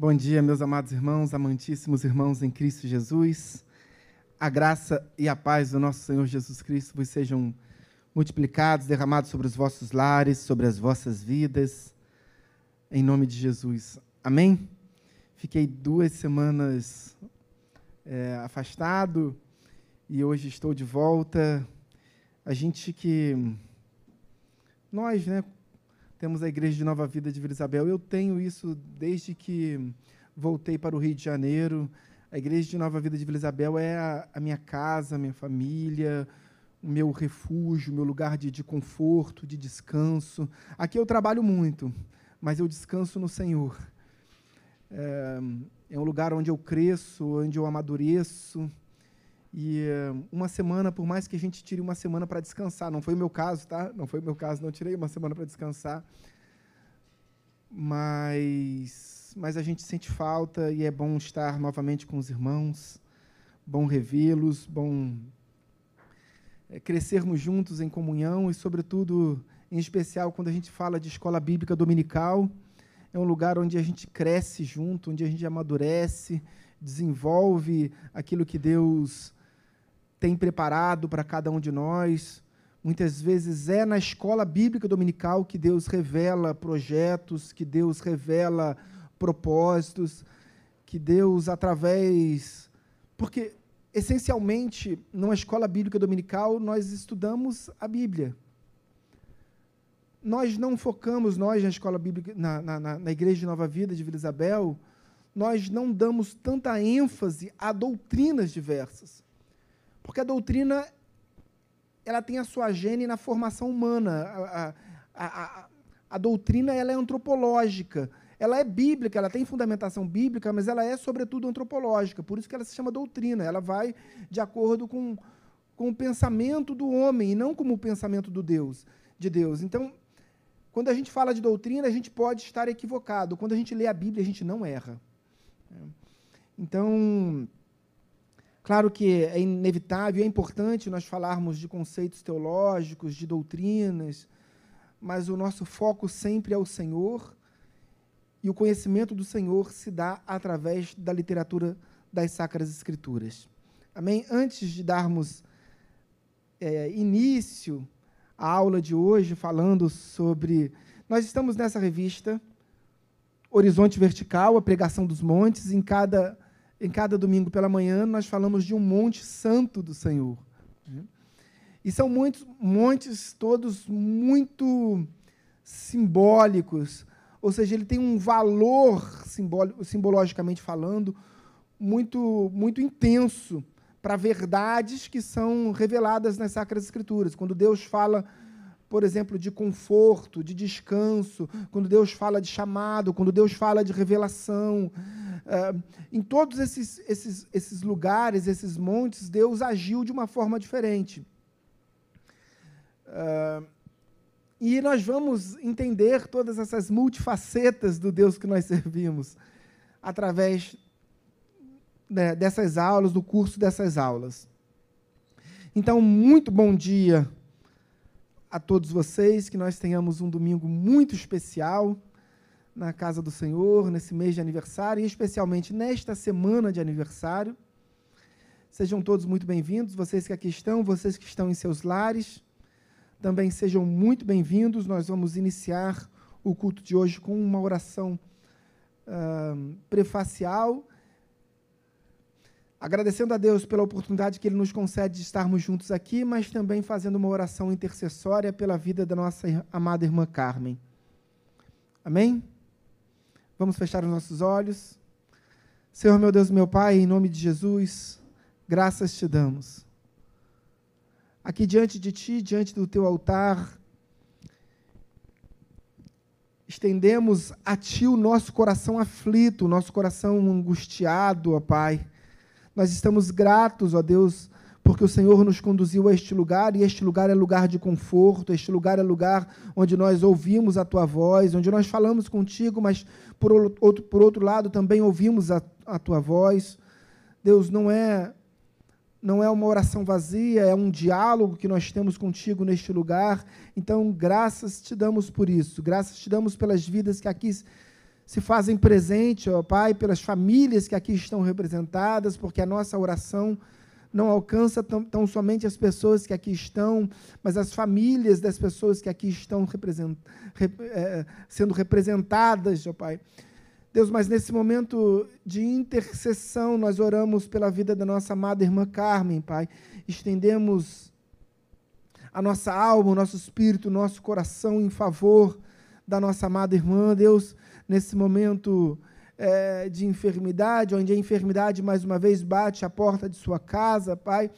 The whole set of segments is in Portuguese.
Bom dia, meus amados irmãos, amantíssimos irmãos em Cristo Jesus. A graça e a paz do nosso Senhor Jesus Cristo vos sejam multiplicados, derramados sobre os vossos lares, sobre as vossas vidas, em nome de Jesus. Amém? Fiquei duas semanas é, afastado e hoje estou de volta. A gente que. Nós, né? Temos a Igreja de Nova Vida de Vila Isabel. Eu tenho isso desde que voltei para o Rio de Janeiro. A Igreja de Nova Vida de Vila Isabel é a, a minha casa, a minha família, o meu refúgio, o meu lugar de, de conforto, de descanso. Aqui eu trabalho muito, mas eu descanso no Senhor. É, é um lugar onde eu cresço, onde eu amadureço. E uma semana, por mais que a gente tire uma semana para descansar, não foi o meu caso, tá? Não foi o meu caso, não tirei uma semana para descansar. Mas, mas a gente sente falta e é bom estar novamente com os irmãos, bom revê-los, bom é, crescermos juntos em comunhão e, sobretudo, em especial, quando a gente fala de escola bíblica dominical, é um lugar onde a gente cresce junto, onde a gente amadurece, desenvolve aquilo que Deus tem preparado para cada um de nós. Muitas vezes é na escola bíblica dominical que Deus revela projetos, que Deus revela propósitos, que Deus, através. Porque, essencialmente, numa escola bíblica dominical, nós estudamos a Bíblia. Nós não focamos, nós, na escola bíblica, na, na, na Igreja de Nova Vida de Vila Isabel, nós não damos tanta ênfase a doutrinas diversas. Porque a doutrina ela tem a sua gene na formação humana. A, a, a, a, doutrina ela é antropológica. Ela é bíblica, ela tem fundamentação bíblica, mas ela é, sobretudo, antropológica. Por isso que ela se chama doutrina. Ela vai de acordo com, com o pensamento do homem, e não como o pensamento do Deus, de Deus. Então, quando a gente fala de doutrina, a gente pode estar equivocado. Quando a gente lê a Bíblia, a gente não erra. Então, Claro que é inevitável, é importante nós falarmos de conceitos teológicos, de doutrinas, mas o nosso foco sempre é o Senhor, e o conhecimento do Senhor se dá através da literatura das Sacras Escrituras. Amém? Antes de darmos é, início à aula de hoje, falando sobre. Nós estamos nessa revista, Horizonte Vertical, a pregação dos montes, em cada em cada domingo pela manhã, nós falamos de um monte santo do Senhor. Né? E são muitos montes, todos muito simbólicos, ou seja, ele tem um valor, simbologicamente falando, muito, muito intenso para verdades que são reveladas nas Sacras Escrituras. Quando Deus fala, por exemplo, de conforto, de descanso, quando Deus fala de chamado, quando Deus fala de revelação, Uh, em todos esses, esses, esses lugares, esses montes, Deus agiu de uma forma diferente. Uh, e nós vamos entender todas essas multifacetas do Deus que nós servimos através né, dessas aulas, do curso dessas aulas. Então, muito bom dia a todos vocês, que nós tenhamos um domingo muito especial na casa do Senhor, nesse mês de aniversário, e especialmente nesta semana de aniversário. Sejam todos muito bem-vindos, vocês que aqui estão, vocês que estão em seus lares, também sejam muito bem-vindos. Nós vamos iniciar o culto de hoje com uma oração uh, prefacial, agradecendo a Deus pela oportunidade que Ele nos concede de estarmos juntos aqui, mas também fazendo uma oração intercessória pela vida da nossa amada irmã Carmen. Amém? Vamos fechar os nossos olhos. Senhor, meu Deus, meu Pai, em nome de Jesus, graças te damos. Aqui diante de Ti, diante do Teu altar, estendemos a Ti o nosso coração aflito, o nosso coração angustiado, ó Pai. Nós estamos gratos, ó Deus, porque o Senhor nos conduziu a este lugar, e este lugar é lugar de conforto, este lugar é lugar onde nós ouvimos a tua voz, onde nós falamos contigo, mas por outro, por outro lado também ouvimos a, a tua voz. Deus, não é não é uma oração vazia, é um diálogo que nós temos contigo neste lugar. Então, graças te damos por isso, graças te damos pelas vidas que aqui se fazem presente, ó Pai, pelas famílias que aqui estão representadas, porque a nossa oração não alcança tão, tão, somente as pessoas que aqui estão, mas as famílias das pessoas que aqui estão represent, rep, é, sendo representadas, ó Pai. Deus, mas nesse momento de intercessão, nós oramos pela vida da nossa amada irmã Carmen, Pai. Estendemos a nossa alma, o nosso espírito, o nosso coração em favor da nossa amada irmã, Deus, nesse momento é, de enfermidade, onde a enfermidade mais uma vez bate a porta de sua casa, Pai.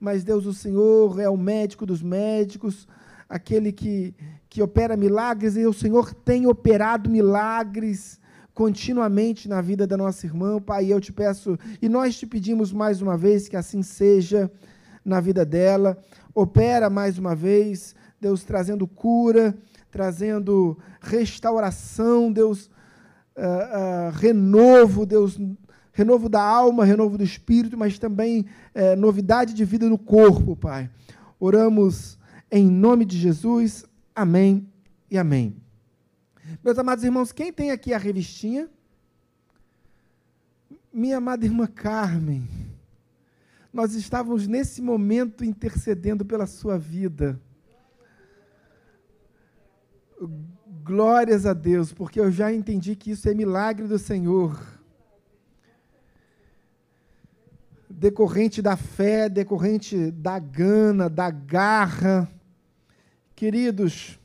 Mas Deus, o Senhor é o médico dos médicos, aquele que, que opera milagres, e o Senhor tem operado milagres continuamente na vida da nossa irmã, Pai. Eu te peço, e nós te pedimos mais uma vez que assim seja na vida dela. Opera mais uma vez, Deus, trazendo cura, trazendo restauração, Deus uh, uh, renovo, Deus, renovo da alma, renovo do espírito, mas também uh, novidade de vida no corpo, Pai. Oramos em nome de Jesus. Amém e amém. Meus amados irmãos, quem tem aqui a revistinha? Minha amada irmã Carmen, nós estávamos nesse momento intercedendo pela sua vida. Glórias a Deus, porque eu já entendi que isso é milagre do Senhor. Decorrente da fé, decorrente da gana, da garra. Queridos,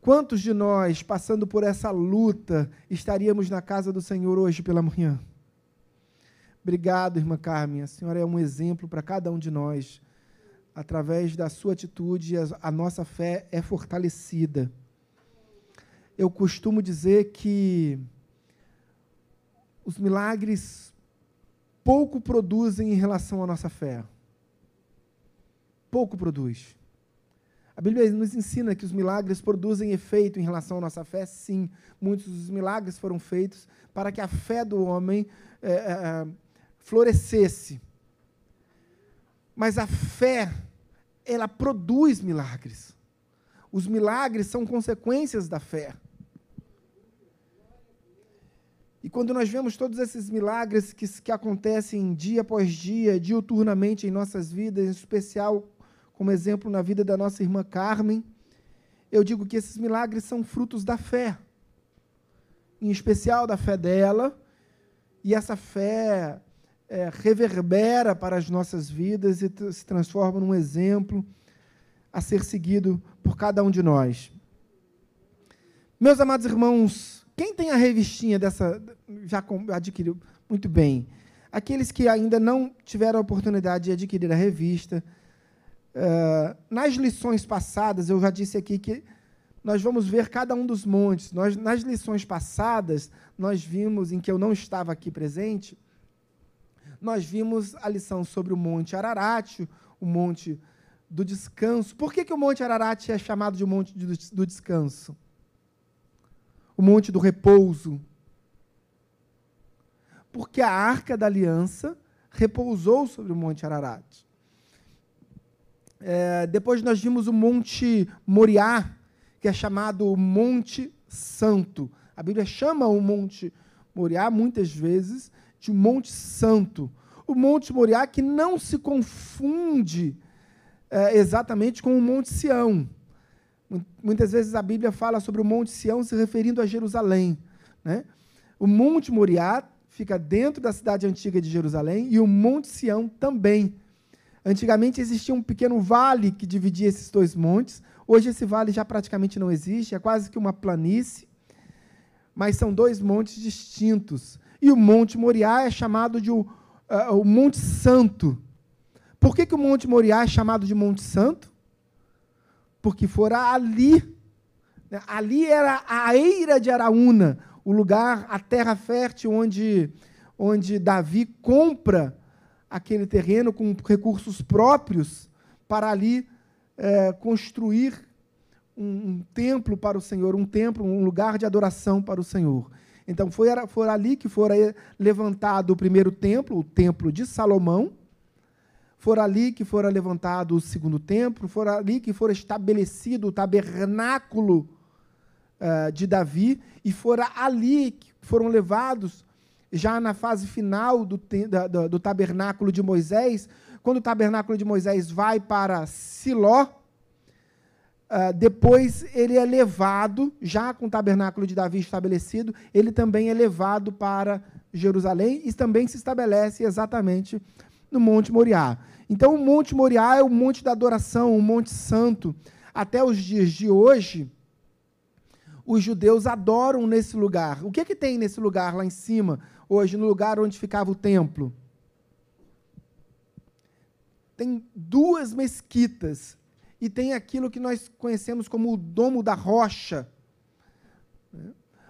quantos de nós, passando por essa luta, estaríamos na casa do Senhor hoje pela manhã? Obrigado, irmã Carmen. A senhora é um exemplo para cada um de nós. Através da sua atitude, a nossa fé é fortalecida eu costumo dizer que os milagres pouco produzem em relação à nossa fé. Pouco produz. A Bíblia nos ensina que os milagres produzem efeito em relação à nossa fé, sim. Muitos dos milagres foram feitos para que a fé do homem é, é, florescesse. Mas a fé, ela produz milagres. Os milagres são consequências da fé. E quando nós vemos todos esses milagres que, que acontecem dia após dia, diuturnamente em nossas vidas, em especial, como exemplo, na vida da nossa irmã Carmen, eu digo que esses milagres são frutos da fé, em especial da fé dela, e essa fé é, reverbera para as nossas vidas e se transforma num exemplo a ser seguido por cada um de nós. Meus amados irmãos, quem tem a revistinha dessa, já adquiriu? Muito bem. Aqueles que ainda não tiveram a oportunidade de adquirir a revista, uh, nas lições passadas, eu já disse aqui que nós vamos ver cada um dos montes. Nós, nas lições passadas, nós vimos, em que eu não estava aqui presente, nós vimos a lição sobre o Monte Ararat, o Monte do Descanso. Por que, que o Monte Ararat é chamado de Monte do Descanso? O monte do repouso. Porque a arca da aliança repousou sobre o monte Ararat. É, depois nós vimos o monte Moriá, que é chamado Monte Santo. A Bíblia chama o monte Moriá muitas vezes de Monte Santo. O Monte Moriá que não se confunde é, exatamente com o Monte Sião. Muitas vezes a Bíblia fala sobre o Monte Sião se referindo a Jerusalém. Né? O Monte Moriá fica dentro da cidade antiga de Jerusalém e o Monte Sião também. Antigamente existia um pequeno vale que dividia esses dois montes. Hoje esse vale já praticamente não existe, é quase que uma planície, mas são dois montes distintos. E o Monte Moriá é chamado de o, uh, o Monte Santo. Por que, que o Monte Moriá é chamado de Monte Santo? Porque fora ali, né, ali era a eira de Araúna, o lugar, a terra fértil onde, onde Davi compra aquele terreno com recursos próprios para ali é, construir um, um, templo para o Senhor, um templo, um lugar de adoração para o Senhor. Então foi, foi ali que fora levantado o primeiro templo, o templo de Salomão, Fora ali que fora levantado o segundo templo, fora ali que fora estabelecido o tabernáculo uh, de Davi, e fora ali que foram levados, já na fase final do, do, do tabernáculo de Moisés, quando o tabernáculo de Moisés vai para Siló, Uh, depois ele é levado, já com o tabernáculo de Davi estabelecido, ele também é levado para Jerusalém e também se estabelece exatamente no Monte Moriá. Então, o Monte Moriá é o monte da adoração, o Monte Santo. Até os dias de hoje, os judeus adoram nesse lugar. O que, é que tem nesse lugar lá em cima, hoje, no lugar onde ficava o templo? Tem duas mesquitas e tem aquilo que nós conhecemos como o Domo da Rocha.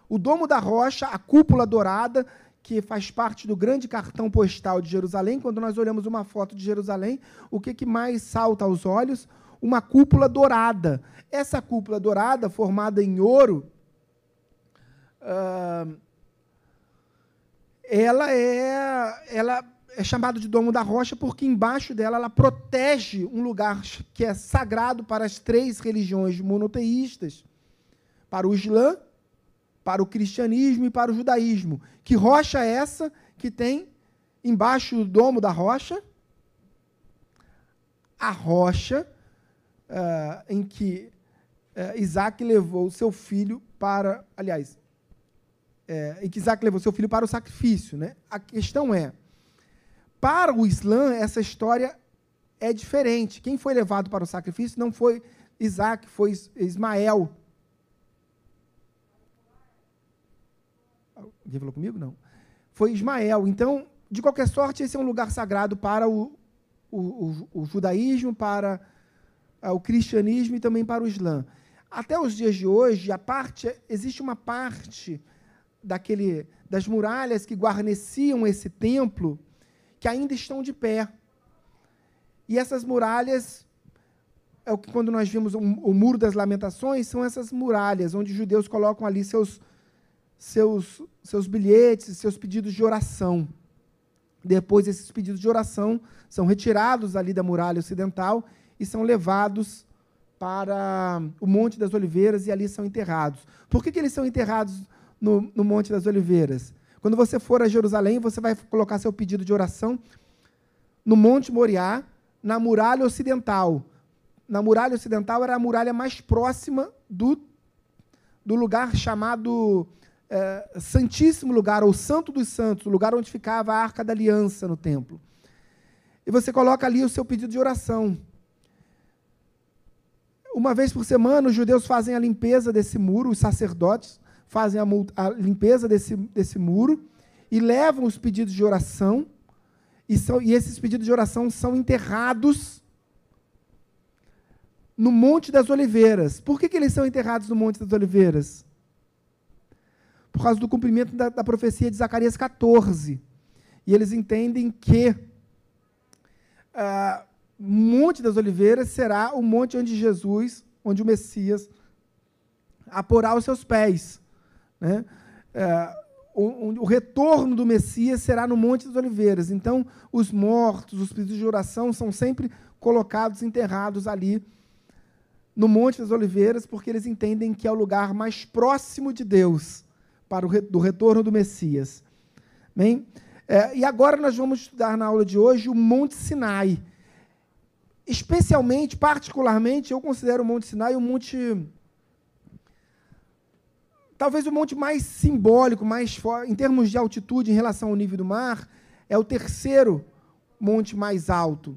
O Domo da Rocha, a cúpula dourada, que faz parte do grande cartão postal de Jerusalém. Quando nós olhamos uma foto de Jerusalém, o que, que mais salta aos olhos? Uma cúpula dourada. Essa cúpula dourada, formada em ouro, uh, ela é, ela é chamado de Domo da Rocha porque embaixo dela ela protege um lugar que é sagrado para as três religiões monoteístas, para o Islã, para o cristianismo e para o judaísmo. Que rocha é essa que tem embaixo do domo da rocha? A rocha uh, em que uh, Isaac levou seu filho para. Aliás, é, em que Isaac levou seu filho para o sacrifício. Né? A questão é para o Islã, essa história é diferente. Quem foi levado para o sacrifício não foi Isaac, foi Ismael. Alguém falou comigo? Não. Foi Ismael. Então, de qualquer sorte, esse é um lugar sagrado para o, o, o, o judaísmo, para uh, o cristianismo e também para o Islã. Até os dias de hoje, a parte existe uma parte daquele das muralhas que guarneciam esse templo que ainda estão de pé. E essas muralhas, é o que quando nós vimos o, o Muro das Lamentações, são essas muralhas onde os judeus colocam ali seus, seus, seus bilhetes, seus pedidos de oração. Depois, esses pedidos de oração são retirados ali da muralha ocidental e são levados para o Monte das Oliveiras e ali são enterrados. Por que, que eles são enterrados no, no Monte das Oliveiras? Quando você for a Jerusalém, você vai colocar seu pedido de oração no Monte Moriá, na muralha ocidental. Na muralha ocidental era a muralha mais próxima do, do lugar chamado é, Santíssimo Lugar, ou Santo dos Santos, o lugar onde ficava a Arca da Aliança no templo. E você coloca ali o seu pedido de oração. Uma vez por semana, os judeus fazem a limpeza desse muro, os sacerdotes, fazem a, a limpeza desse, desse muro e levam os pedidos de oração, e, são, e esses pedidos de oração são enterrados no Monte das Oliveiras. Por que, que eles são enterrados no Monte das Oliveiras? Por causa do cumprimento da, da profecia de Zacarias 14. E eles entendem que uh, Monte das Oliveiras será o monte onde Jesus, onde o Messias aporá os seus pés. Né? É, o, o, retorno do Messias será no Monte das Oliveiras. Então, os mortos, os pedidos de oração são sempre colocados, enterrados ali no Monte das Oliveiras, porque eles entendem que é o lugar mais próximo de Deus para o do retorno do Messias. Bem? É, e agora nós vamos estudar na aula de hoje o Monte Sinai. Especialmente, particularmente, eu considero o Monte Sinai um monte Talvez o monte mais simbólico, mais em termos de altitude em relação ao nível do mar, é o terceiro monte mais alto.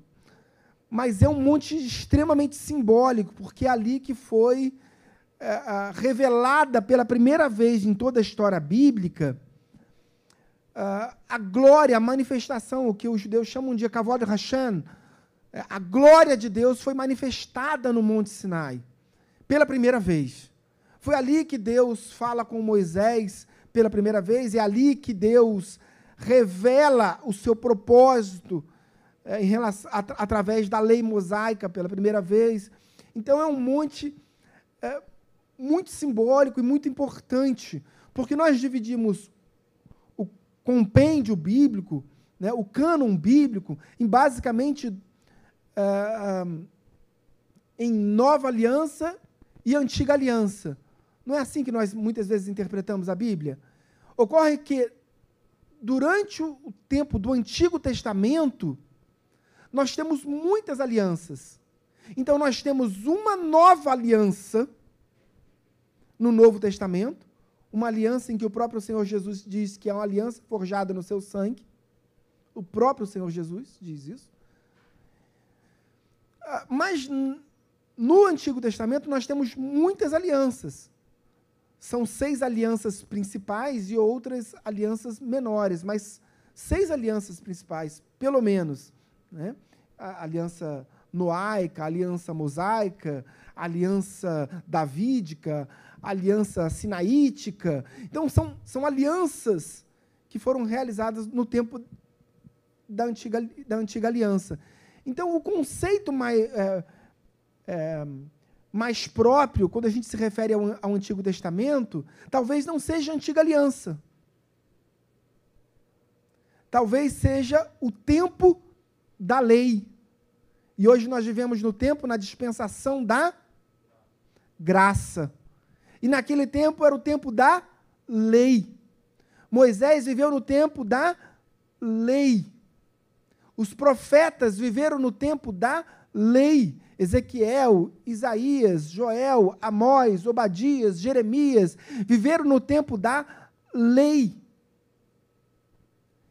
Mas é um monte extremamente simbólico, porque é ali que foi é, revelada pela primeira vez em toda a história bíblica a glória, a manifestação, o que os judeus chamam de Kavod Hashem, é, a glória de Deus foi manifestada no Monte Sinai, pela primeira vez. Foi ali que Deus fala com Moisés pela primeira vez, é ali que Deus revela o seu propósito é, em relação, at, através da lei mosaica pela primeira vez. Então é um monte é, muito simbólico e muito importante, porque nós dividimos o compêndio bíblico, né, o cânon bíblico, em basicamente é, em nova aliança e antiga aliança. Não é assim que nós muitas vezes interpretamos a Bíblia? Ocorre que, durante o tempo do Antigo Testamento, nós temos muitas alianças. Então, nós temos uma nova aliança no Novo Testamento, uma aliança em que o próprio Senhor Jesus diz que é uma aliança forjada no seu sangue. O próprio Senhor Jesus diz isso. Ah, mas no Antigo Testamento nós temos muitas alianças. São seis alianças principais e outras alianças menores, mas seis alianças principais, pelo menos. Né? A aliança noaica, a aliança mosaica, a aliança davídica, aliança sinaítica. Então, são, são alianças que foram realizadas no tempo da antiga, da antiga aliança. Então, o conceito mais, é, é, mais próprio, quando a gente se refere ao, ao Antigo Testamento, talvez não seja a antiga aliança. Talvez seja o tempo da lei. E hoje nós vivemos no tempo, na dispensação da graça. E naquele tempo era o tempo da lei. Moisés viveu no tempo da lei. Os profetas viveram no tempo da lei. Ezequiel, Isaías, Joel, Amós, Obadias, Jeremias, viveram no tempo da lei.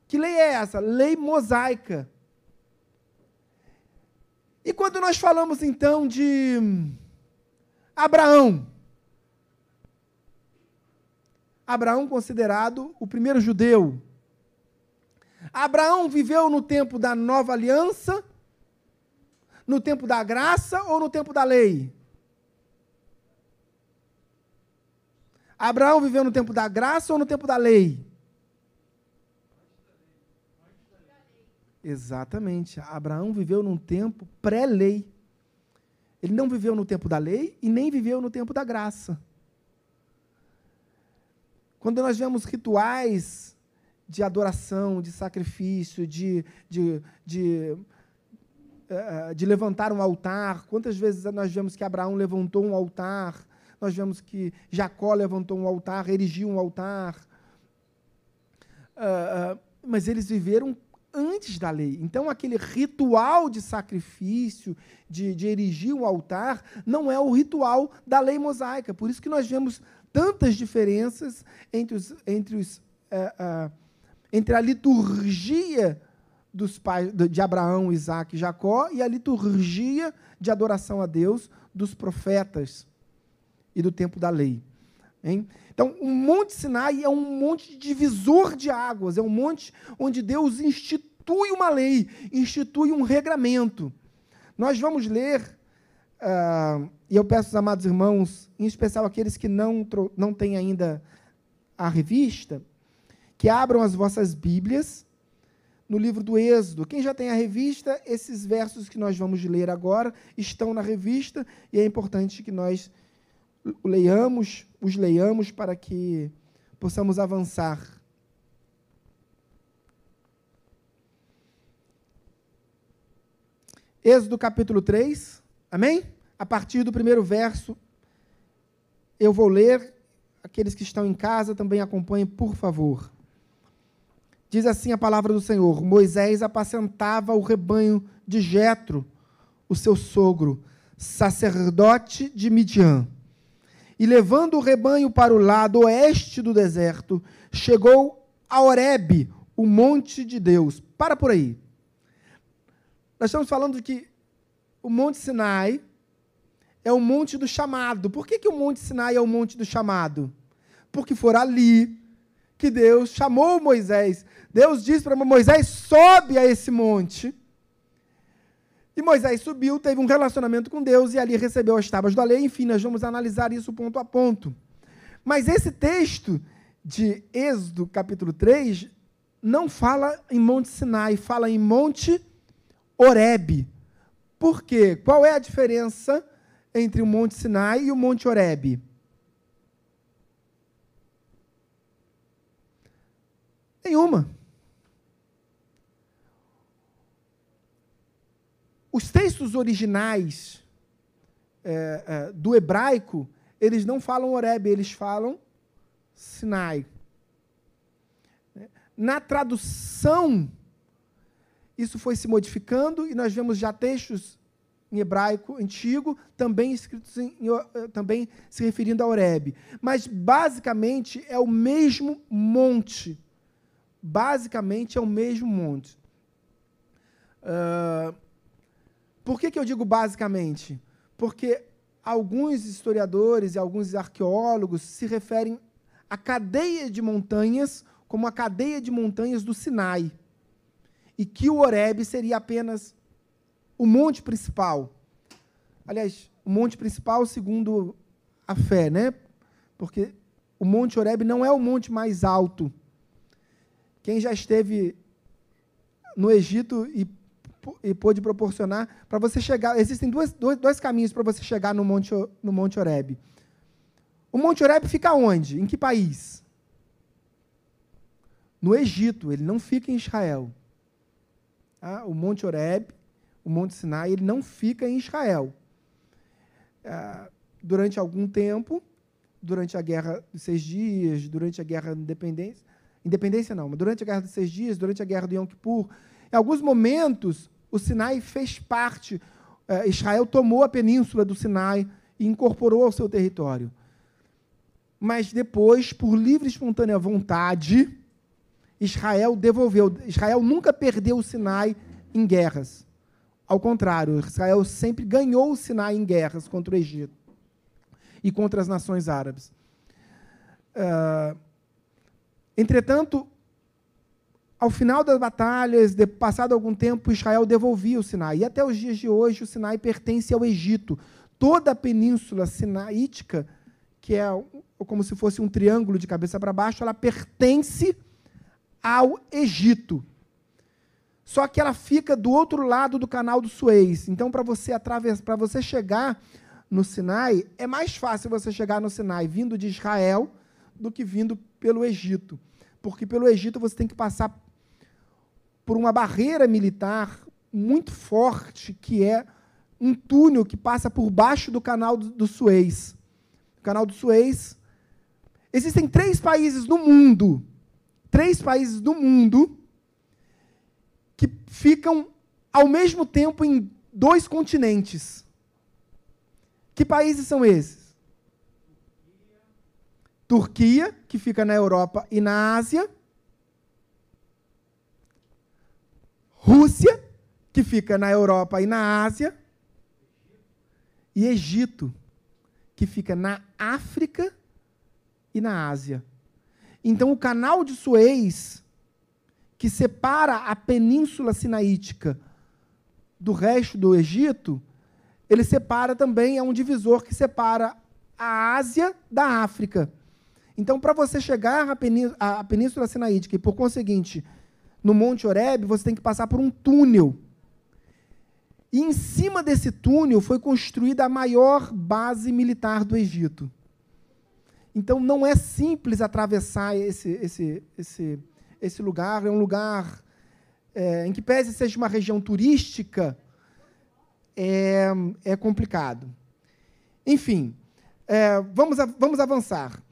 Que lei é essa? Lei mosaica. E quando nós falamos então de Abraão, Abraão considerado o primeiro judeu. Abraão viveu no tempo da nova aliança no tempo da graça ou no tempo da lei? Abraão viveu no tempo da graça ou no tempo da lei? Exatamente. Abraão viveu num tempo pré-lei. Ele não viveu no tempo da lei e nem viveu no tempo da graça. Quando nós vemos rituais de adoração, de sacrifício, de, de, de eh, eh, de levantar um altar. Quantas vezes nós vemos que Abraão levantou um altar? Nós vemos que Jacó levantou um altar, erigiu um altar. Uh, mas eles viveram antes da lei. Então, aquele ritual de sacrifício, de, de erigir um altar, não é o ritual da lei mosaica. Por isso que nós vemos tantas diferenças entre, os, entre, os, uh, entre a liturgia dos pais de Abraão, Isaac e Jacó e a liturgia de adoração a Deus dos profetas e do tempo da lei. Hein? Então, o Monte Sinai é um monte divisor de águas, é um monte onde Deus institui uma lei, institui um regramento. Nós vamos ler, uh, e eu peço aos amados irmãos, em especial aqueles que não, não têm ainda a revista, que abram as vossas Bíblias no livro do Êxodo. Quem já tem a revista, esses versos que nós vamos ler agora estão na revista e é importante que nós leiamos, os leiamos para que possamos avançar. Êxodo capítulo 3, amém? A partir do primeiro verso, eu vou ler. Aqueles que estão em casa também acompanhem, por favor. Diz assim a palavra do Senhor: Moisés apacentava o rebanho de Jetro, o seu sogro, sacerdote de Midian. E levando o rebanho para o lado oeste do deserto, chegou a Horebe, o monte de Deus. Para por aí. Nós estamos falando que o Monte Sinai é o monte do chamado. Por que, que o Monte Sinai é o monte do chamado? Porque for ali que Deus chamou Moisés. Deus disse para Moisés: sobe a esse monte. E Moisés subiu, teve um relacionamento com Deus e ali recebeu as tábuas da lei. Enfim, nós vamos analisar isso ponto a ponto. Mas esse texto de Êxodo, capítulo 3, não fala em Monte Sinai, fala em Monte Horebe. Por quê? Qual é a diferença entre o Monte Sinai e o Monte Horebe? Nenhuma. Os textos originais é, é, do hebraico, eles não falam Horeb, eles falam Sinai. Na tradução, isso foi se modificando e nós vemos já textos em hebraico antigo, também escritos em, em, também se referindo a Horeb. Mas basicamente é o mesmo monte. Basicamente é o mesmo monte. Uh, por que, que eu digo basicamente? Porque alguns historiadores e alguns arqueólogos se referem à cadeia de montanhas como a cadeia de montanhas do Sinai. E que o Horeb seria apenas o monte principal. Aliás, o monte principal segundo a fé, né? Porque o Monte Horeb não é o monte mais alto. Quem já esteve no Egito e, e pôde proporcionar, para você chegar, existem dois, dois, dois caminhos para você chegar no Monte, no monte Horeb. O Monte Horeb fica onde? Em que país? No Egito, ele não fica em Israel. Ah, o Monte Horeb o Monte Sinai, ele não fica em Israel. Ah, durante algum tempo, durante a Guerra dos Seis Dias, durante a Guerra da Independência, Independência não, mas durante a Guerra dos Seis Dias, durante a Guerra do Yom Kippur, em alguns momentos, o Sinai fez parte, eh, Israel tomou a península do Sinai e incorporou ao seu território. Mas depois, por livre e espontânea vontade, Israel devolveu. Israel nunca perdeu o Sinai em guerras. Ao contrário, Israel sempre ganhou o Sinai em guerras contra o Egito e contra as nações árabes. Uh, entretanto, ao final das batalhas, de, passado algum tempo, Israel devolvia o Sinai. E até os dias de hoje, o Sinai pertence ao Egito. Toda a península sinaítica, que é como se fosse um triângulo de cabeça para baixo, ela pertence ao Egito. Só que ela fica do outro lado do canal do Suez. Então, para você atravessar, para você chegar no Sinai, é mais fácil você chegar no Sinai vindo de Israel do que vindo pelo Egito. Porque pelo Egito você tem que passar por uma barreira militar muito forte, que é um túnel que passa por baixo do canal do Suez. O canal do Suez. Existem três países no mundo, três países do mundo que ficam ao mesmo tempo em dois continentes. Que países são esses? Turquia, que fica na Europa e na Ásia. Rússia, que fica na Europa e na Ásia. E Egito, que fica na África e na Ásia. Então, o canal de Suez que separa a península sinaítica do resto do Egito, ele separa também, é um divisor que separa a Ásia da África. Então, para você chegar à península, à península sinaítica e, por conseguinte, no Monte Horeb, você tem que passar por um túnel. E em cima desse túnel foi construída a maior base militar do Egito. Então, não é simples atravessar esse, esse, esse, esse lugar. É um lugar é, em que, pese seja uma região turística, é, é complicado. Enfim, é, vamos, vamos avançar.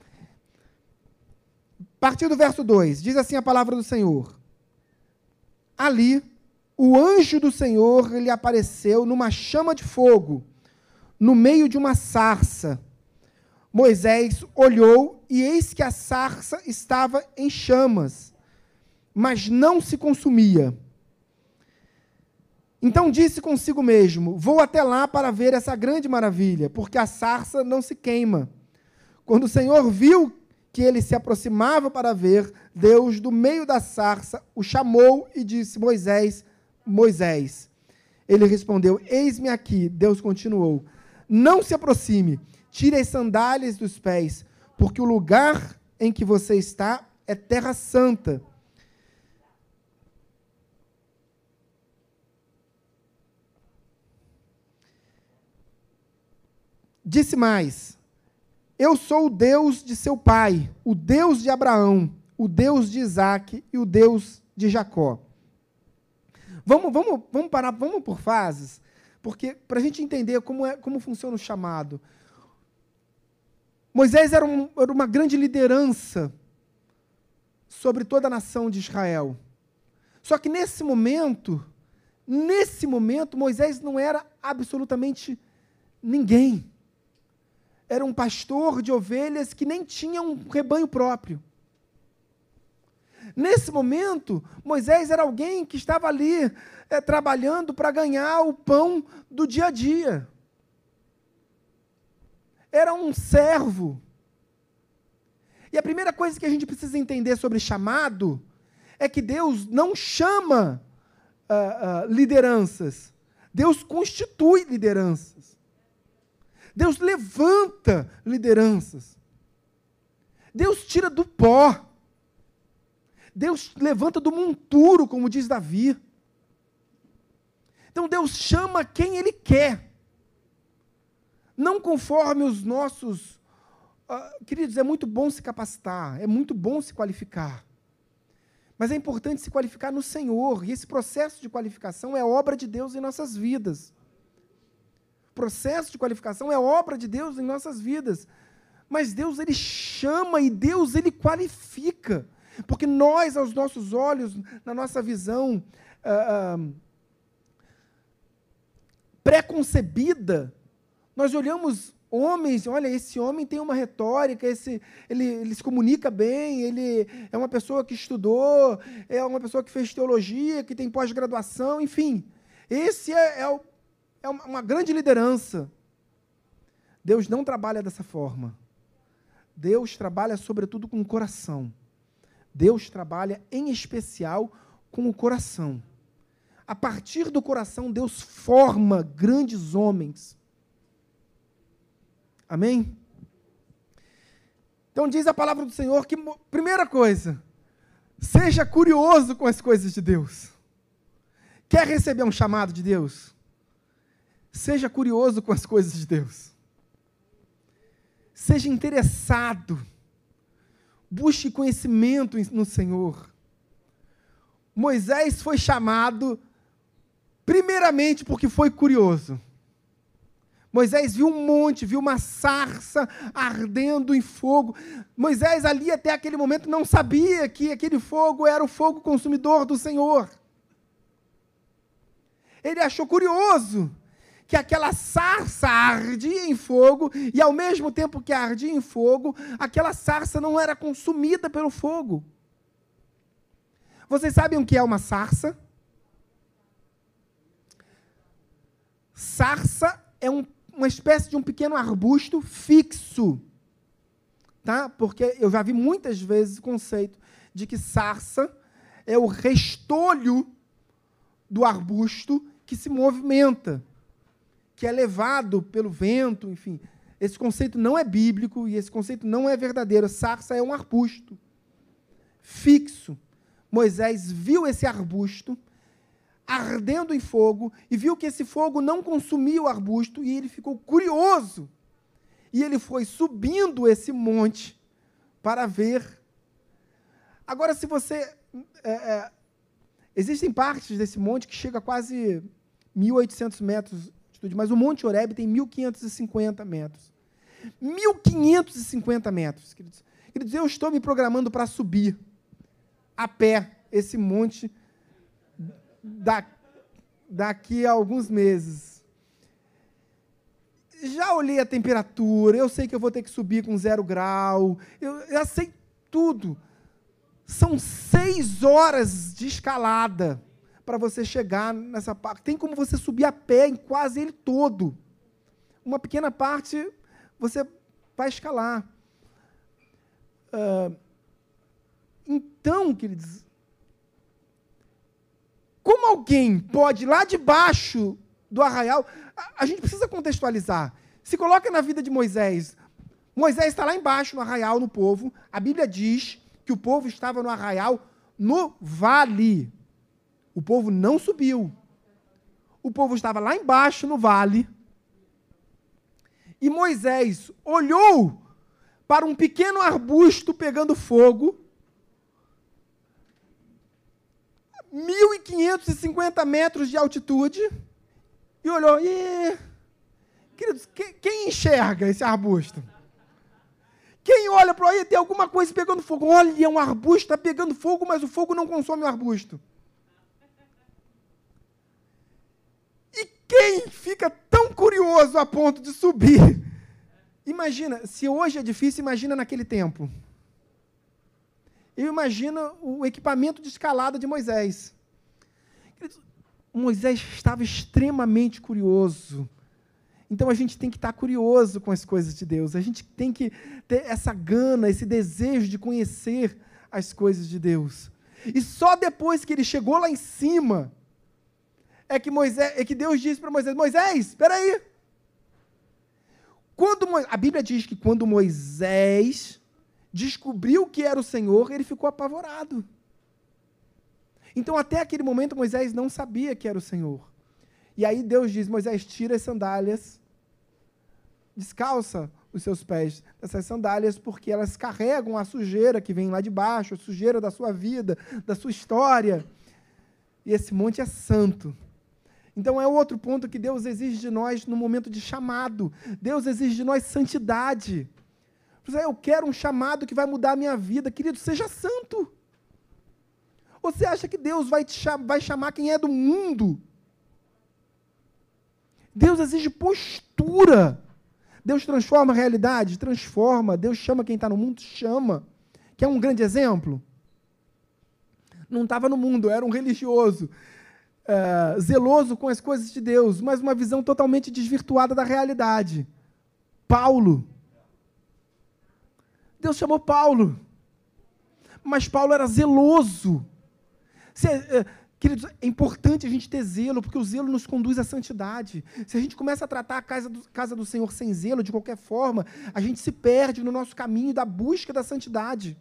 A partir do verso 2, diz assim a palavra do Senhor. Ali, o anjo do Senhor lhe apareceu numa chama de fogo, no meio de uma sarça. Moisés olhou e eis que a sarça estava em chamas mas não se consumia. Então disse consigo mesmo: Vou até lá para ver essa grande maravilha, porque a sarça não se queima. Quando o Senhor viu que ele se aproximava para ver, Deus, do meio da sarça, o chamou e disse: Moisés, Moisés. Ele respondeu: Eis-me aqui. Deus continuou: Não se aproxime, tire as sandálias dos pés, porque o lugar em que você está é terra santa. Disse mais: Eu sou o Deus de seu pai, o Deus de Abraão, o Deus de Isaac e o Deus de Jacó. Vamos, vamos, vamos parar, vamos por fases, porque para a gente entender como, é, como funciona o chamado. Moisés era, um, era uma grande liderança sobre toda a nação de Israel. Só que nesse momento, nesse momento, Moisés não era absolutamente ninguém. Era um pastor de ovelhas que nem tinha um rebanho próprio. Nesse momento, Moisés era alguém que estava ali é, trabalhando para ganhar o pão do dia a dia. Era um servo. E a primeira coisa que a gente precisa entender sobre chamado é que Deus não chama uh, uh, lideranças, Deus constitui lideranças. Deus levanta lideranças. Deus tira do pó. Deus levanta do monturo, como diz Davi. Então Deus chama quem Ele quer, não conforme os nossos. Uh, queridos, é muito bom se capacitar, é muito bom se qualificar. Mas é importante se qualificar no Senhor, e esse processo de qualificação é obra de Deus em nossas vidas. Processo de qualificação é obra de Deus em nossas vidas. Mas Deus ele chama e Deus ele qualifica. Porque nós, aos nossos olhos, na nossa visão ah, ah, pré-concebida, nós olhamos homens, olha, esse homem tem uma retórica, esse, ele, ele se comunica bem, ele é uma pessoa que estudou, é uma pessoa que fez teologia, que tem pós-graduação, enfim. Esse é, é, é uma grande liderança. Deus não trabalha dessa forma. Deus trabalha, sobretudo, com o coração. Deus trabalha em especial com o coração. A partir do coração, Deus forma grandes homens. Amém? Então diz a palavra do Senhor que, primeira coisa, seja curioso com as coisas de Deus. Quer receber um chamado de Deus? Seja curioso com as coisas de Deus. Seja interessado Busque conhecimento no Senhor. Moisés foi chamado, primeiramente, porque foi curioso. Moisés viu um monte, viu uma sarça ardendo em fogo. Moisés, ali até aquele momento, não sabia que aquele fogo era o fogo consumidor do Senhor. Ele achou curioso que aquela sarça ardia em fogo, e ao mesmo tempo que ardia em fogo, aquela sarça não era consumida pelo fogo. Vocês sabem o que é uma sarça? Sarça é um, uma espécie de um pequeno arbusto fixo. Tá? Porque eu já vi muitas vezes o conceito de que sarça é o restolho do arbusto que se movimenta que é levado pelo vento, enfim. Esse conceito não é bíblico e esse conceito não é verdadeiro. Sarça é um arbusto fixo. Moisés viu esse arbusto ardendo em fogo e viu que esse fogo não consumia o arbusto e ele ficou curioso. E ele foi subindo esse monte para ver. Agora, se você. É, é, existem partes desse monte que chega a quase 1.800 metros altitude, mas o Monte Oreb tem 1.550 metros. 1.550 metros, queridos. Queridos, eu estou me programando para subir a pé esse monte da, daqui a alguns meses. Já olhei a temperatura, eu sei que eu vou ter que subir com zero grau, eu já sei tudo. São seis horas de escalada para você chegar nessa parte. Tem como você subir a pé em quase ele todo. Uma pequena parte você vai escalar. Uh, então, queridos, como alguém pode lá de baixo do arraial, a, a gente precisa contextualizar. Se coloca na vida de Moisés. Moisés está lá embaixo no arraial, no povo. A Bíblia diz que o povo estava no arraial no vale. O povo não subiu. O povo estava lá embaixo no vale. E Moisés olhou para um pequeno arbusto pegando fogo. 1.550 metros de altitude. E olhou. E, queridos, quem, quem enxerga esse arbusto? Quem olha para aí tem alguma coisa pegando fogo. Olha, um arbusto está pegando fogo, mas o fogo não consome o arbusto. E quem fica tão curioso a ponto de subir? Imagina, se hoje é difícil, imagina naquele tempo. Eu imagino o equipamento de escalada de Moisés. Moisés estava extremamente curioso. Então a gente tem que estar curioso com as coisas de Deus. A gente tem que ter essa gana, esse desejo de conhecer as coisas de Deus. E só depois que ele chegou lá em cima é que Moisés, é que Deus disse para Moisés: Moisés, espera aí. Quando a Bíblia diz que quando Moisés descobriu que era o Senhor, ele ficou apavorado. Então, até aquele momento, Moisés não sabia que era o Senhor. E aí Deus diz: Moisés, tira as sandálias, descalça os seus pés dessas sandálias, porque elas carregam a sujeira que vem lá de baixo, a sujeira da sua vida, da sua história. E esse monte é santo. Então é outro ponto que Deus exige de nós no momento de chamado. Deus exige de nós santidade. Eu quero um chamado que vai mudar a minha vida. Querido, seja santo. Você acha que Deus vai, te cham vai chamar quem é do mundo? Deus exige postura. Deus transforma a realidade? Transforma. Deus chama quem está no mundo? Chama. Quer um grande exemplo? Não estava no mundo, era um religioso, é, zeloso com as coisas de Deus, mas uma visão totalmente desvirtuada da realidade. Paulo. Deus chamou Paulo. Mas Paulo era zeloso. É, queridos, é importante a gente ter zelo, porque o zelo nos conduz à santidade. Se a gente começa a tratar a casa do, casa do Senhor sem zelo, de qualquer forma, a gente se perde no nosso caminho da busca da santidade.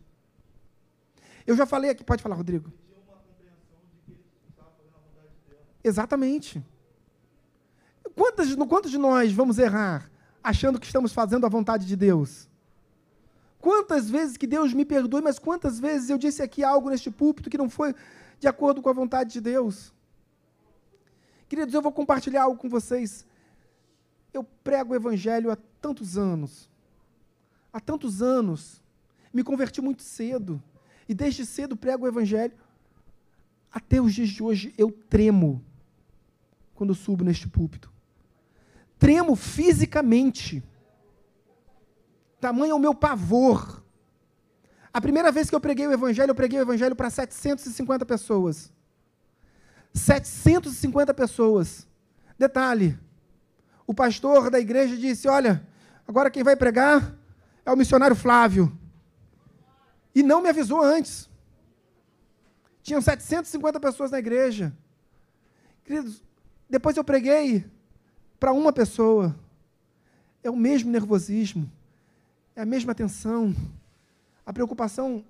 Eu já falei aqui, pode falar, Rodrigo. Exatamente. Quantos, quantos de nós vamos errar achando que estamos fazendo a vontade de Deus? Quantas vezes que Deus me perdoe, mas quantas vezes eu disse aqui algo neste púlpito que não foi de acordo com a vontade de Deus? Queridos, eu vou compartilhar algo com vocês. Eu prego o Evangelho há tantos anos. Há tantos anos. Me converti muito cedo. E desde cedo prego o Evangelho. Até os dias de hoje eu tremo quando subo neste púlpito. Tremo fisicamente. Tamanho é o meu pavor. A primeira vez que eu preguei o Evangelho, eu preguei o Evangelho para 750 pessoas. 750 pessoas. Detalhe: o pastor da igreja disse: Olha, agora quem vai pregar é o missionário Flávio. E não me avisou antes. Tinham 750 pessoas na igreja. Queridos, depois eu preguei para uma pessoa. É o mesmo nervosismo, é a mesma tensão. A preocupação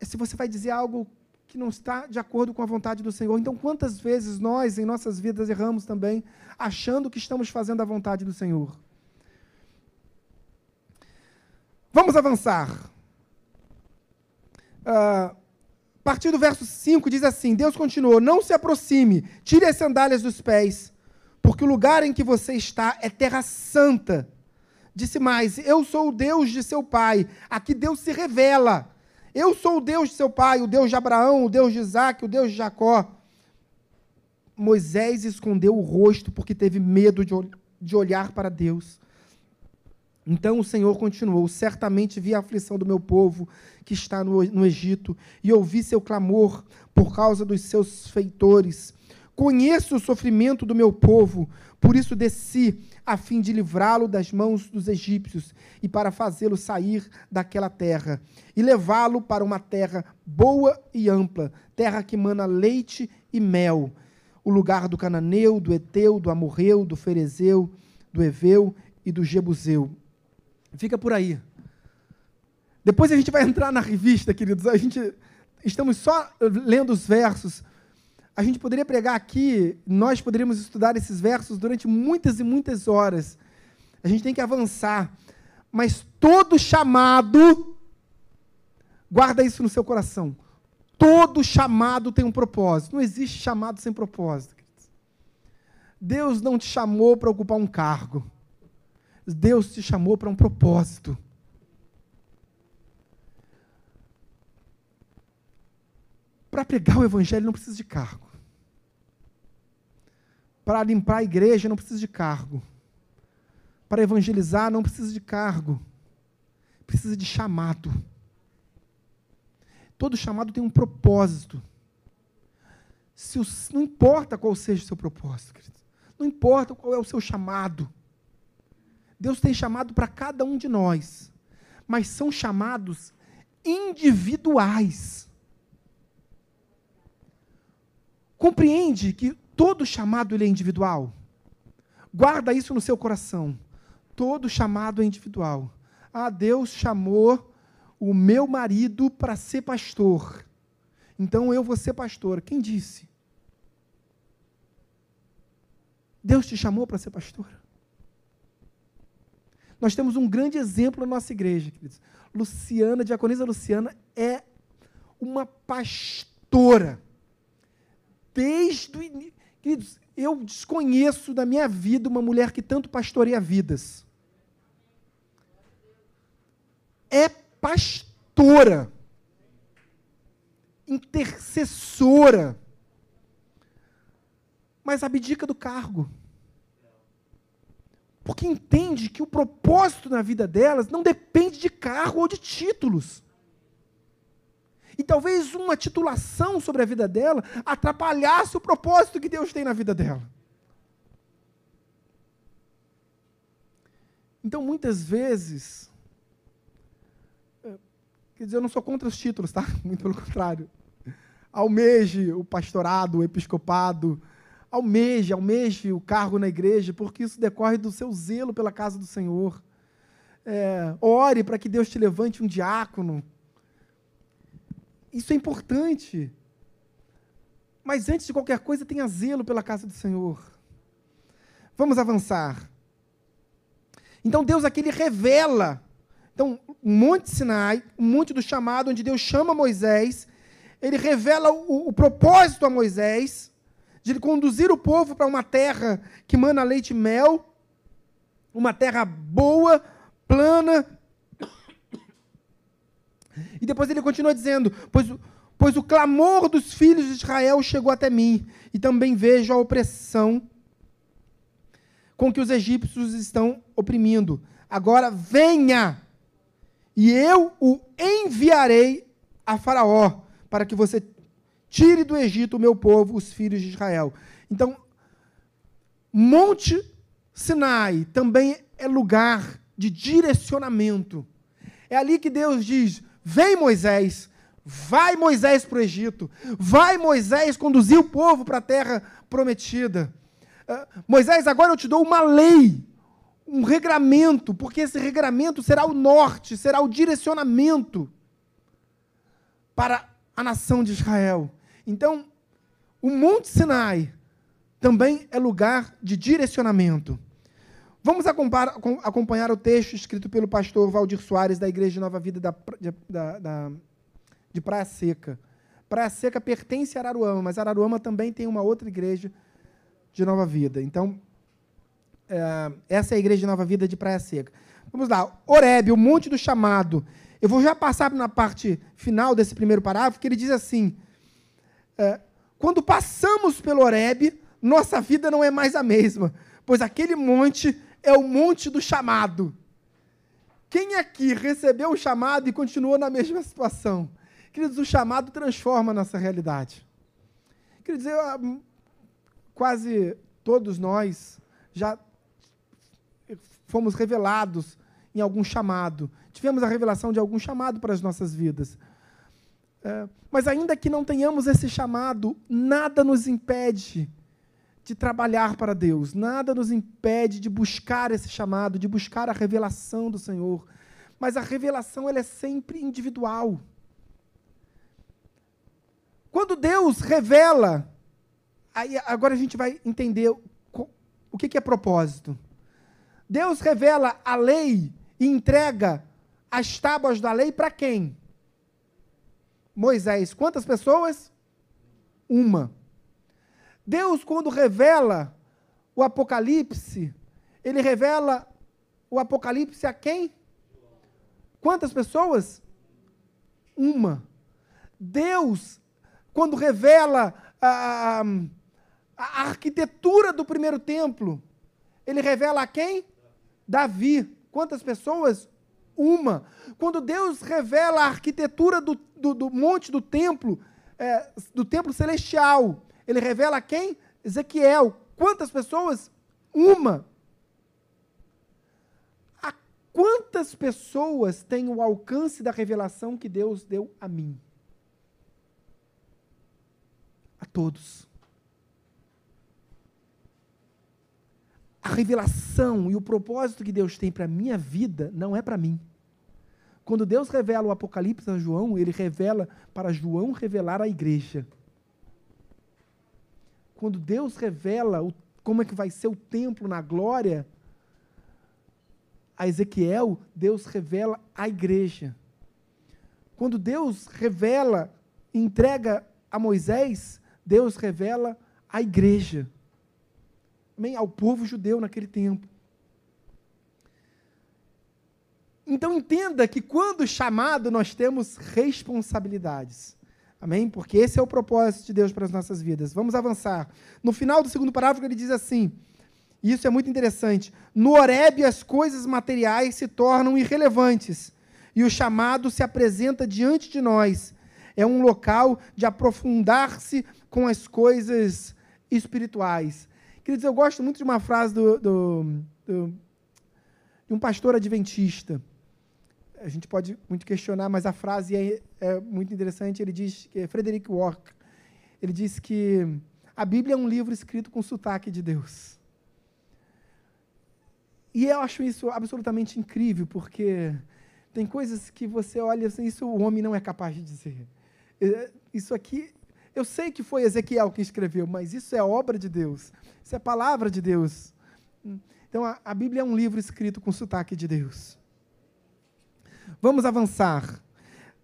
é se você vai dizer algo que não está de acordo com a vontade do Senhor. Então, quantas vezes nós, em nossas vidas, erramos também, achando que estamos fazendo a vontade do Senhor? Vamos avançar. Uh, a partir do verso 5 diz assim: Deus continuou: Não se aproxime, tire as sandálias dos pés, porque o lugar em que você está é terra santa. Disse mais: Eu sou o Deus de seu pai. Aqui Deus se revela. Eu sou o Deus de seu pai, o Deus de Abraão, o Deus de Isaac, o Deus de Jacó. Moisés escondeu o rosto porque teve medo de olhar para Deus. Então o Senhor continuou: Certamente vi a aflição do meu povo que está no, no Egito, e ouvi seu clamor por causa dos seus feitores. Conheço o sofrimento do meu povo, por isso desci, a fim de livrá-lo das mãos dos egípcios e para fazê-lo sair daquela terra e levá-lo para uma terra boa e ampla, terra que mana leite e mel, o lugar do cananeu, do eteu, do amorreu, do ferezeu, do eveu e do jebuseu Fica por aí. Depois a gente vai entrar na revista, queridos. A gente estamos só lendo os versos. A gente poderia pregar aqui, nós poderíamos estudar esses versos durante muitas e muitas horas. A gente tem que avançar. Mas todo chamado, guarda isso no seu coração. Todo chamado tem um propósito. Não existe chamado sem propósito. Deus não te chamou para ocupar um cargo. Deus te chamou para um propósito. Para pregar o evangelho não precisa de cargo. Para limpar a igreja não precisa de cargo. Para evangelizar não precisa de cargo. Precisa de chamado. Todo chamado tem um propósito. Se o, não importa qual seja o seu propósito, querido. Não importa qual é o seu chamado. Deus tem chamado para cada um de nós. Mas são chamados individuais. Compreende que todo chamado ele é individual? Guarda isso no seu coração. Todo chamado é individual. Ah, Deus chamou o meu marido para ser pastor. Então eu vou ser pastor. Quem disse? Deus te chamou para ser pastor. Nós temos um grande exemplo na nossa igreja, queridos. Luciana, diaconisa Luciana, é uma pastora. Desde o início. Queridos, eu desconheço da minha vida uma mulher que tanto pastoreia vidas. É pastora, intercessora, mas abdica do cargo. Porque entende que o propósito na vida delas não depende de cargo ou de títulos. E talvez uma titulação sobre a vida dela atrapalhasse o propósito que Deus tem na vida dela. Então, muitas vezes, é, quer dizer, eu não sou contra os títulos, tá? Muito pelo contrário. Almeje o pastorado, o episcopado, almeje, almeje o cargo na igreja, porque isso decorre do seu zelo pela casa do Senhor. É, ore para que Deus te levante um diácono. Isso é importante. Mas antes de qualquer coisa, tenha zelo pela casa do Senhor. Vamos avançar. Então Deus aqui ele revela. Então, o Monte Sinai, o monte do chamado, onde Deus chama Moisés, ele revela o, o propósito a Moisés de ele conduzir o povo para uma terra que mana leite e mel, uma terra boa, plana. E depois ele continua dizendo: pois, pois o clamor dos filhos de Israel chegou até mim, e também vejo a opressão com que os egípcios estão oprimindo. Agora venha, e eu o enviarei a Faraó, para que você Tire do Egito o meu povo, os filhos de Israel. Então, Monte Sinai também é lugar de direcionamento. É ali que Deus diz: Vem Moisés, vai Moisés para o Egito, vai Moisés conduzir o povo para a terra prometida. Uh, Moisés, agora eu te dou uma lei, um regramento, porque esse regramento será o norte, será o direcionamento para a nação de Israel. Então, o Monte Sinai também é lugar de direcionamento. Vamos acompanhar o texto escrito pelo pastor Valdir Soares, da Igreja de Nova Vida da, da, da, de Praia Seca. Praia Seca pertence a Araruama, mas Araruama também tem uma outra igreja de Nova Vida. Então, é, essa é a Igreja de Nova Vida de Praia Seca. Vamos lá. Oreb, o Monte do Chamado. Eu vou já passar na parte final desse primeiro parágrafo, que ele diz assim: é, quando passamos pelo Horebe, nossa vida não é mais a mesma, pois aquele monte é o monte do chamado. Quem aqui recebeu o chamado e continuou na mesma situação? Queridos, o chamado transforma a nossa realidade. Quer dizer, quase todos nós já fomos revelados em algum chamado. Tivemos a revelação de algum chamado para as nossas vidas. É, mas ainda que não tenhamos esse chamado, nada nos impede de trabalhar para Deus, nada nos impede de buscar esse chamado, de buscar a revelação do Senhor. Mas a revelação ela é sempre individual. Quando Deus revela, aí agora a gente vai entender o que é propósito. Deus revela a lei e entrega as tábuas da lei para quem? Moisés, quantas pessoas? Uma. Deus, quando revela o Apocalipse, ele revela o Apocalipse a quem? Quantas pessoas? Uma. Deus, quando revela a, a, a arquitetura do primeiro templo, ele revela a quem? Davi. Quantas pessoas? Uma. Quando Deus revela a arquitetura do, do, do monte do templo, é, do templo celestial, ele revela a quem? Ezequiel. Quantas pessoas? Uma. A quantas pessoas têm o alcance da revelação que Deus deu a mim? A todos. A revelação e o propósito que Deus tem para a minha vida não é para mim. Quando Deus revela o Apocalipse a João, ele revela para João revelar a igreja. Quando Deus revela o, como é que vai ser o templo na glória, a Ezequiel, Deus revela a igreja. Quando Deus revela, entrega a Moisés, Deus revela a igreja. Amém? Ao povo judeu naquele tempo. Então entenda que quando chamado nós temos responsabilidades. Amém? Porque esse é o propósito de Deus para as nossas vidas. Vamos avançar. No final do segundo parágrafo ele diz assim: e isso é muito interessante. No Horeb as coisas materiais se tornam irrelevantes e o chamado se apresenta diante de nós. É um local de aprofundar-se com as coisas espirituais. Queridos, eu gosto muito de uma frase do, do, do, de um pastor adventista a gente pode muito questionar, mas a frase é, é muito interessante. Ele diz, é Frederick Walk, ele diz que a Bíblia é um livro escrito com sotaque de Deus. E eu acho isso absolutamente incrível, porque tem coisas que você olha assim, isso o homem não é capaz de dizer. É, isso aqui, eu sei que foi Ezequiel que escreveu, mas isso é obra de Deus. Isso é palavra de Deus. Então a, a Bíblia é um livro escrito com sotaque de Deus. Vamos avançar.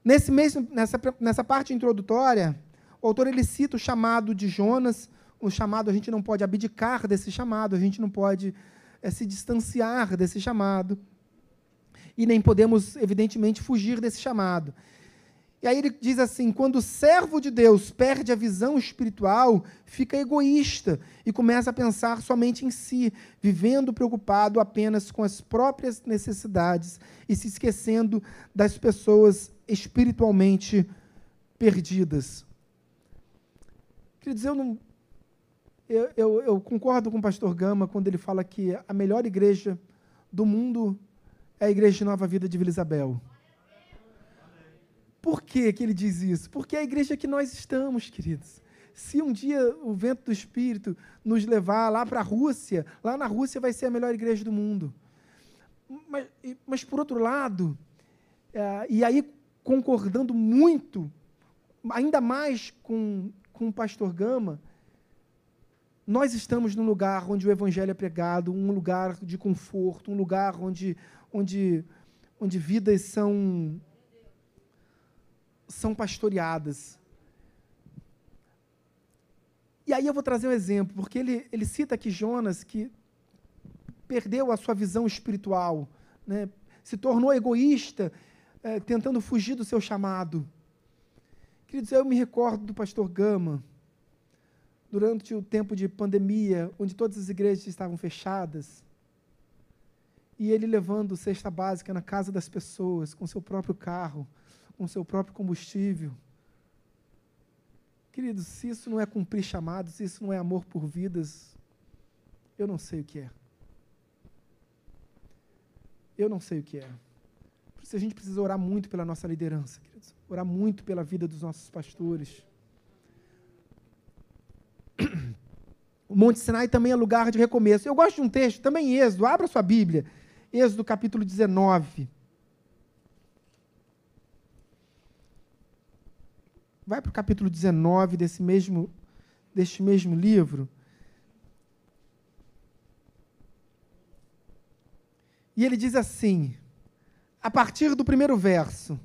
Nesse mesmo, nessa, nessa parte introdutória, o autor ele cita o chamado de Jonas. O chamado, a gente não pode abdicar desse chamado, a gente não pode é, se distanciar desse chamado. E nem podemos, evidentemente, fugir desse chamado. E aí ele diz assim: quando o servo de Deus perde a visão espiritual, fica egoísta e começa a pensar somente em si, vivendo preocupado apenas com as próprias necessidades e se esquecendo das pessoas espiritualmente perdidas. Queridos, eu não. Eu, eu, eu concordo com o pastor Gama quando ele fala que a melhor igreja do mundo é a igreja de Nova Vida de Vila Isabel. Por que, que ele diz isso? Porque é a igreja que nós estamos, queridos. Se um dia o vento do Espírito nos levar lá para a Rússia, lá na Rússia vai ser a melhor igreja do mundo. Mas, mas por outro lado, é, e aí concordando muito, ainda mais com, com o pastor Gama, nós estamos num lugar onde o evangelho é pregado, um lugar de conforto, um lugar onde, onde, onde vidas são são pastoreadas. E aí eu vou trazer um exemplo, porque ele, ele cita aqui Jonas, que perdeu a sua visão espiritual, né? se tornou egoísta, é, tentando fugir do seu chamado. Queridos, eu me recordo do pastor Gama, durante o tempo de pandemia, onde todas as igrejas estavam fechadas, e ele levando cesta básica na casa das pessoas, com seu próprio carro, com seu próprio combustível. Queridos, se isso não é cumprir chamados, se isso não é amor por vidas, eu não sei o que é. Eu não sei o que é. Por isso a gente precisa orar muito pela nossa liderança, queridos. Orar muito pela vida dos nossos pastores. O Monte Sinai também é lugar de recomeço. Eu gosto de um texto, também Êxodo, abra sua Bíblia. Êxodo capítulo 19. Vai para o capítulo 19 desse mesmo, deste mesmo livro. E ele diz assim, a partir do primeiro verso: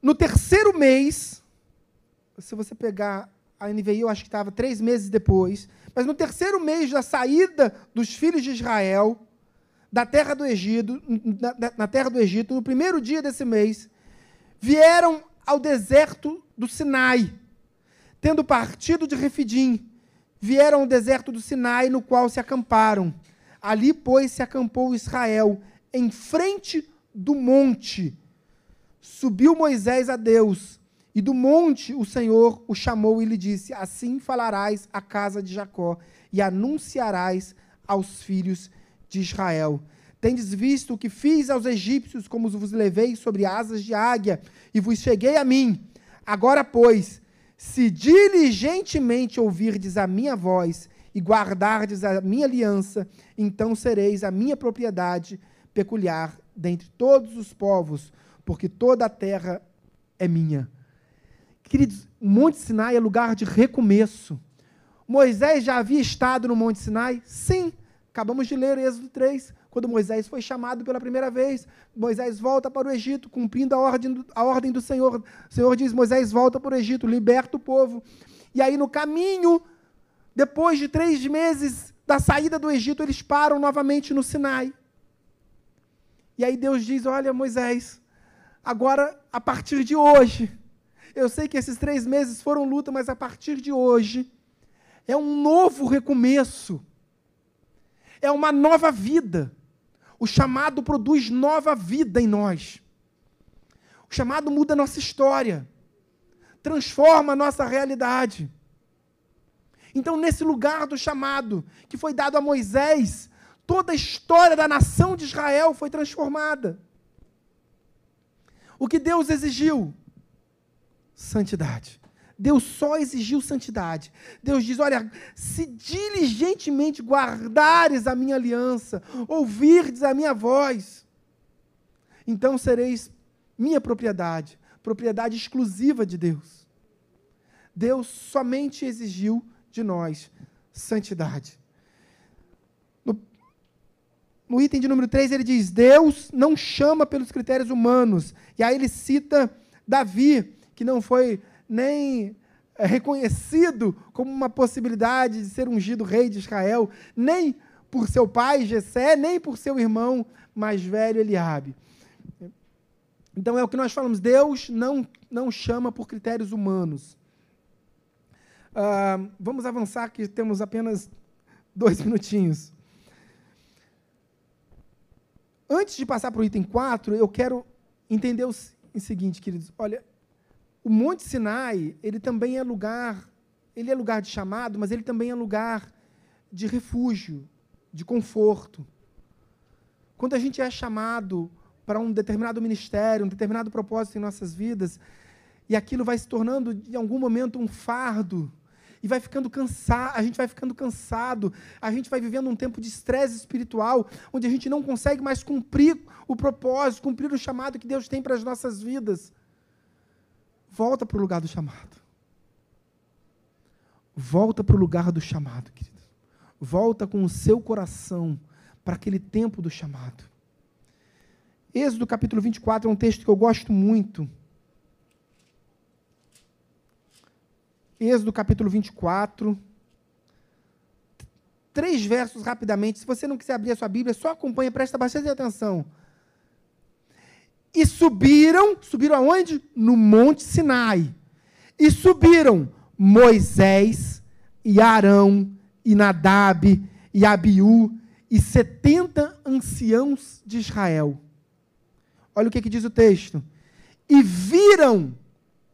No terceiro mês, se você pegar a NVI eu acho que estava três meses depois, mas no terceiro mês da saída dos filhos de Israel da terra do Egito, na, na terra do Egito, no primeiro dia desse mês, vieram ao deserto do Sinai, tendo partido de Refidim, vieram ao deserto do Sinai, no qual se acamparam. Ali, pois, se acampou Israel, em frente do monte. Subiu Moisés a Deus, e do monte o Senhor o chamou e lhe disse: Assim falarás à casa de Jacó, e anunciarás aos filhos de Israel. Tendes visto o que fiz aos egípcios, como vos levei sobre asas de águia, e vos cheguei a mim. Agora, pois, se diligentemente ouvirdes a minha voz e guardardes a minha aliança, então sereis a minha propriedade peculiar dentre todos os povos, porque toda a terra é minha. Queridos, Monte Sinai é lugar de recomeço. Moisés já havia estado no Monte Sinai? Sim. Acabamos de ler Êxodo 3, quando Moisés foi chamado pela primeira vez. Moisés volta para o Egito, cumprindo a ordem do, a ordem do Senhor. O Senhor diz: Moisés, volta para o Egito, liberta o povo. E aí, no caminho, depois de três meses da saída do Egito, eles param novamente no Sinai. E aí Deus diz: Olha, Moisés, agora, a partir de hoje, eu sei que esses três meses foram luta, mas a partir de hoje, é um novo recomeço é uma nova vida. O chamado produz nova vida em nós. O chamado muda a nossa história, transforma a nossa realidade. Então, nesse lugar do chamado que foi dado a Moisés, toda a história da nação de Israel foi transformada. O que Deus exigiu? Santidade. Deus só exigiu santidade. Deus diz: olha, se diligentemente guardares a minha aliança, ouvirdes a minha voz, então sereis minha propriedade, propriedade exclusiva de Deus. Deus somente exigiu de nós santidade. No, no item de número 3, ele diz: Deus não chama pelos critérios humanos. E aí ele cita Davi, que não foi nem é, reconhecido como uma possibilidade de ser ungido rei de Israel, nem por seu pai Jessé, nem por seu irmão mais velho Eliabe. Então é o que nós falamos, Deus não, não chama por critérios humanos. Uh, vamos avançar, que temos apenas dois minutinhos. Antes de passar para o item 4, eu quero entender o, o seguinte, queridos. Olha, o Monte Sinai, ele também é lugar, ele é lugar de chamado, mas ele também é lugar de refúgio, de conforto. Quando a gente é chamado para um determinado ministério, um determinado propósito em nossas vidas, e aquilo vai se tornando, em algum momento, um fardo, e vai ficando cansado, a gente vai ficando cansado, a gente vai vivendo um tempo de estresse espiritual, onde a gente não consegue mais cumprir o propósito, cumprir o chamado que Deus tem para as nossas vidas. Volta para o lugar do chamado. Volta para o lugar do chamado, querido. Volta com o seu coração para aquele tempo do chamado. Êxodo capítulo 24 é um texto que eu gosto muito. Êxodo capítulo 24. Três versos rapidamente. Se você não quiser abrir a sua Bíblia, só acompanha, presta bastante atenção. E subiram, subiram aonde? No Monte Sinai. E subiram Moisés e Arão e Nadab e Abiú e setenta anciãos de Israel. Olha o que, que diz o texto. E viram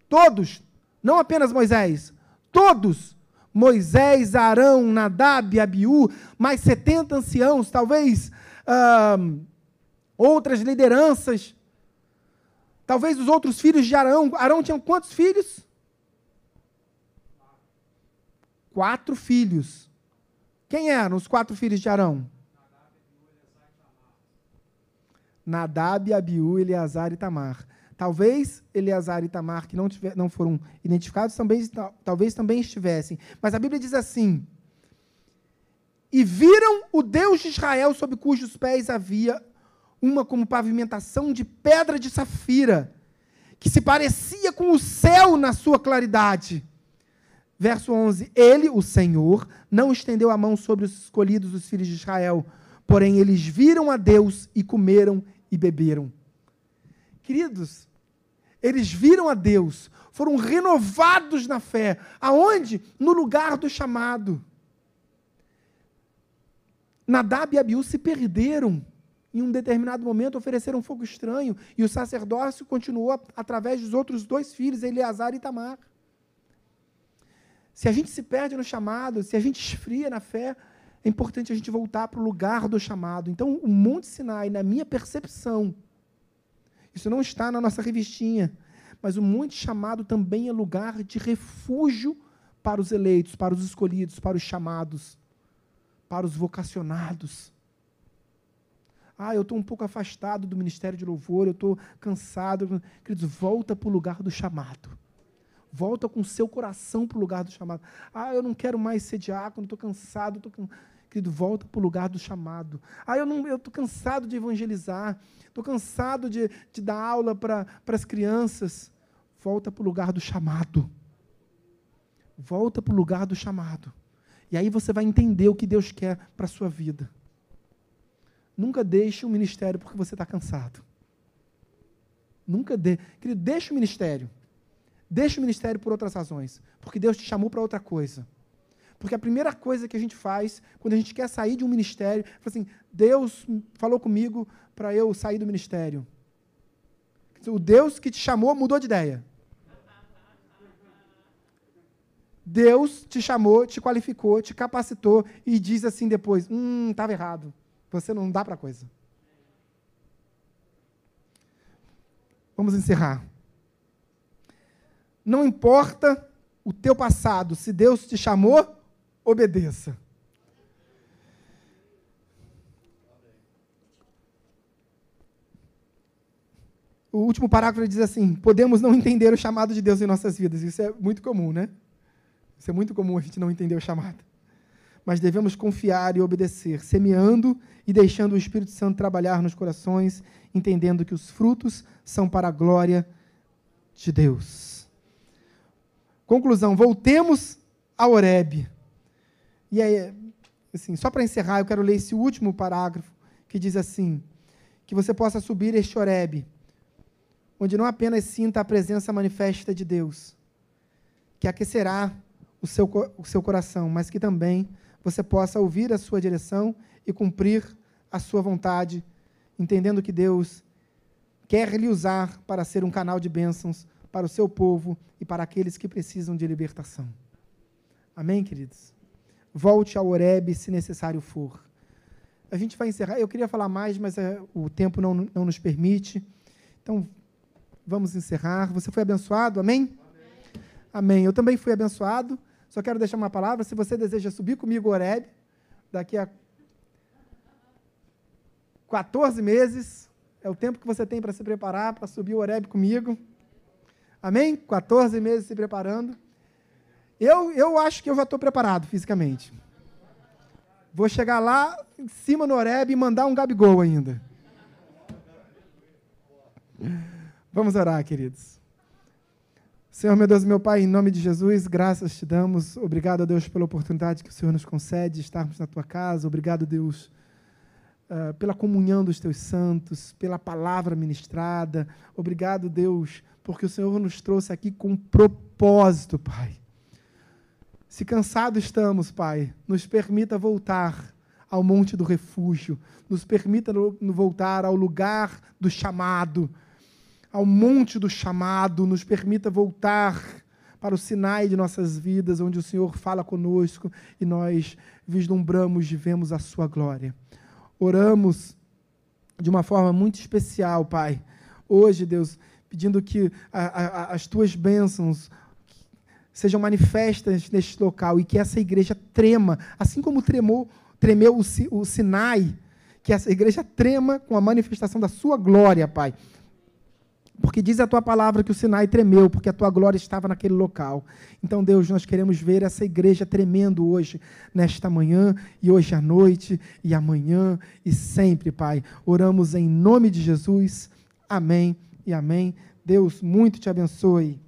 todos, não apenas Moisés, todos, Moisés, Arão, Nadab, Abiú, mais setenta anciãos, talvez outras lideranças Talvez os outros filhos de Arão. Arão tinha quantos filhos? Quatro filhos. Quem eram os quatro filhos de Arão? Nadab, Abiú, Eleazar e Tamar. Talvez Eleazar e Tamar, que não, tiver, não foram identificados, também, talvez também estivessem. Mas a Bíblia diz assim: E viram o Deus de Israel, sob cujos pés havia uma como pavimentação de pedra de safira, que se parecia com o céu na sua claridade. Verso 11: Ele, o Senhor, não estendeu a mão sobre os escolhidos dos filhos de Israel, porém eles viram a Deus e comeram e beberam. Queridos, eles viram a Deus, foram renovados na fé. Aonde? No lugar do chamado. Nadab e Abiú se perderam. Em um determinado momento ofereceram fogo estranho e o sacerdócio continuou através dos outros dois filhos, Eleazar e Tamar. Se a gente se perde no chamado, se a gente esfria na fé, é importante a gente voltar para o lugar do chamado. Então, o Monte Sinai, na minha percepção, isso não está na nossa revistinha, mas o Monte Chamado também é lugar de refúgio para os eleitos, para os escolhidos, para os chamados, para os vocacionados. Ah, eu estou um pouco afastado do ministério de louvor, eu estou cansado. Queridos, volta para o lugar do chamado. Volta com o seu coração para o lugar do chamado. Ah, eu não quero mais ser diácono, estou cansado. Tô can... Querido, volta para o lugar do chamado. Ah, eu estou cansado de evangelizar. Estou cansado de, de dar aula para as crianças. Volta para o lugar do chamado. Volta para o lugar do chamado. E aí você vai entender o que Deus quer para a sua vida. Nunca deixe o ministério porque você está cansado. Nunca dê. Querido, deixe o ministério. Deixa o ministério por outras razões, porque Deus te chamou para outra coisa. Porque a primeira coisa que a gente faz, quando a gente quer sair de um ministério, é assim: Deus falou comigo para eu sair do ministério. O Deus que te chamou mudou de ideia. Deus te chamou, te qualificou, te capacitou e diz assim depois: hum, estava errado. Você não dá para coisa. Vamos encerrar. Não importa o teu passado, se Deus te chamou, obedeça. O último parágrafo diz assim: podemos não entender o chamado de Deus em nossas vidas. Isso é muito comum, né? Isso é muito comum a gente não entender o chamado. Mas devemos confiar e obedecer, semeando e deixando o Espírito Santo trabalhar nos corações, entendendo que os frutos são para a glória de Deus. Conclusão, voltemos a Oreb. E aí, assim, só para encerrar, eu quero ler esse último parágrafo que diz assim: que você possa subir este Oreb, onde não apenas sinta a presença manifesta de Deus, que aquecerá o seu, o seu coração, mas que também você possa ouvir a sua direção e cumprir a sua vontade, entendendo que Deus quer lhe usar para ser um canal de bênçãos para o seu povo e para aqueles que precisam de libertação. Amém, queridos? Volte ao Oreb se necessário for. A gente vai encerrar. Eu queria falar mais, mas é, o tempo não, não nos permite. Então, vamos encerrar. Você foi abençoado? Amém? Amém? Amém. Eu também fui abençoado. Só quero deixar uma palavra. Se você deseja subir comigo Oreb, daqui a 14 meses, é o tempo que você tem para se preparar para subir o Oreb comigo. Amém? 14 meses se preparando. Eu, eu acho que eu já estou preparado fisicamente. Vou chegar lá em cima no Oreb e mandar um Gabigol ainda. Vamos orar, queridos. Senhor, meu Deus e meu Pai, em nome de Jesus, graças te damos. Obrigado, Deus, pela oportunidade que o Senhor nos concede de estarmos na tua casa. Obrigado, Deus, uh, pela comunhão dos teus santos, pela palavra ministrada. Obrigado, Deus, porque o Senhor nos trouxe aqui com propósito, Pai. Se cansados estamos, Pai, nos permita voltar ao monte do refúgio, nos permita voltar ao lugar do chamado, ao monte do chamado, nos permita voltar para o Sinai de nossas vidas, onde o Senhor fala conosco e nós vislumbramos e vemos a sua glória. Oramos de uma forma muito especial, Pai. Hoje, Deus, pedindo que a, a, as tuas bênçãos sejam manifestas neste local e que essa igreja trema, assim como tremou, tremeu o, o Sinai, que essa igreja trema com a manifestação da sua glória, Pai. Porque diz a tua palavra que o Sinai tremeu, porque a tua glória estava naquele local. Então, Deus, nós queremos ver essa igreja tremendo hoje, nesta manhã, e hoje à noite, e amanhã, e sempre, Pai. Oramos em nome de Jesus. Amém e amém. Deus muito te abençoe.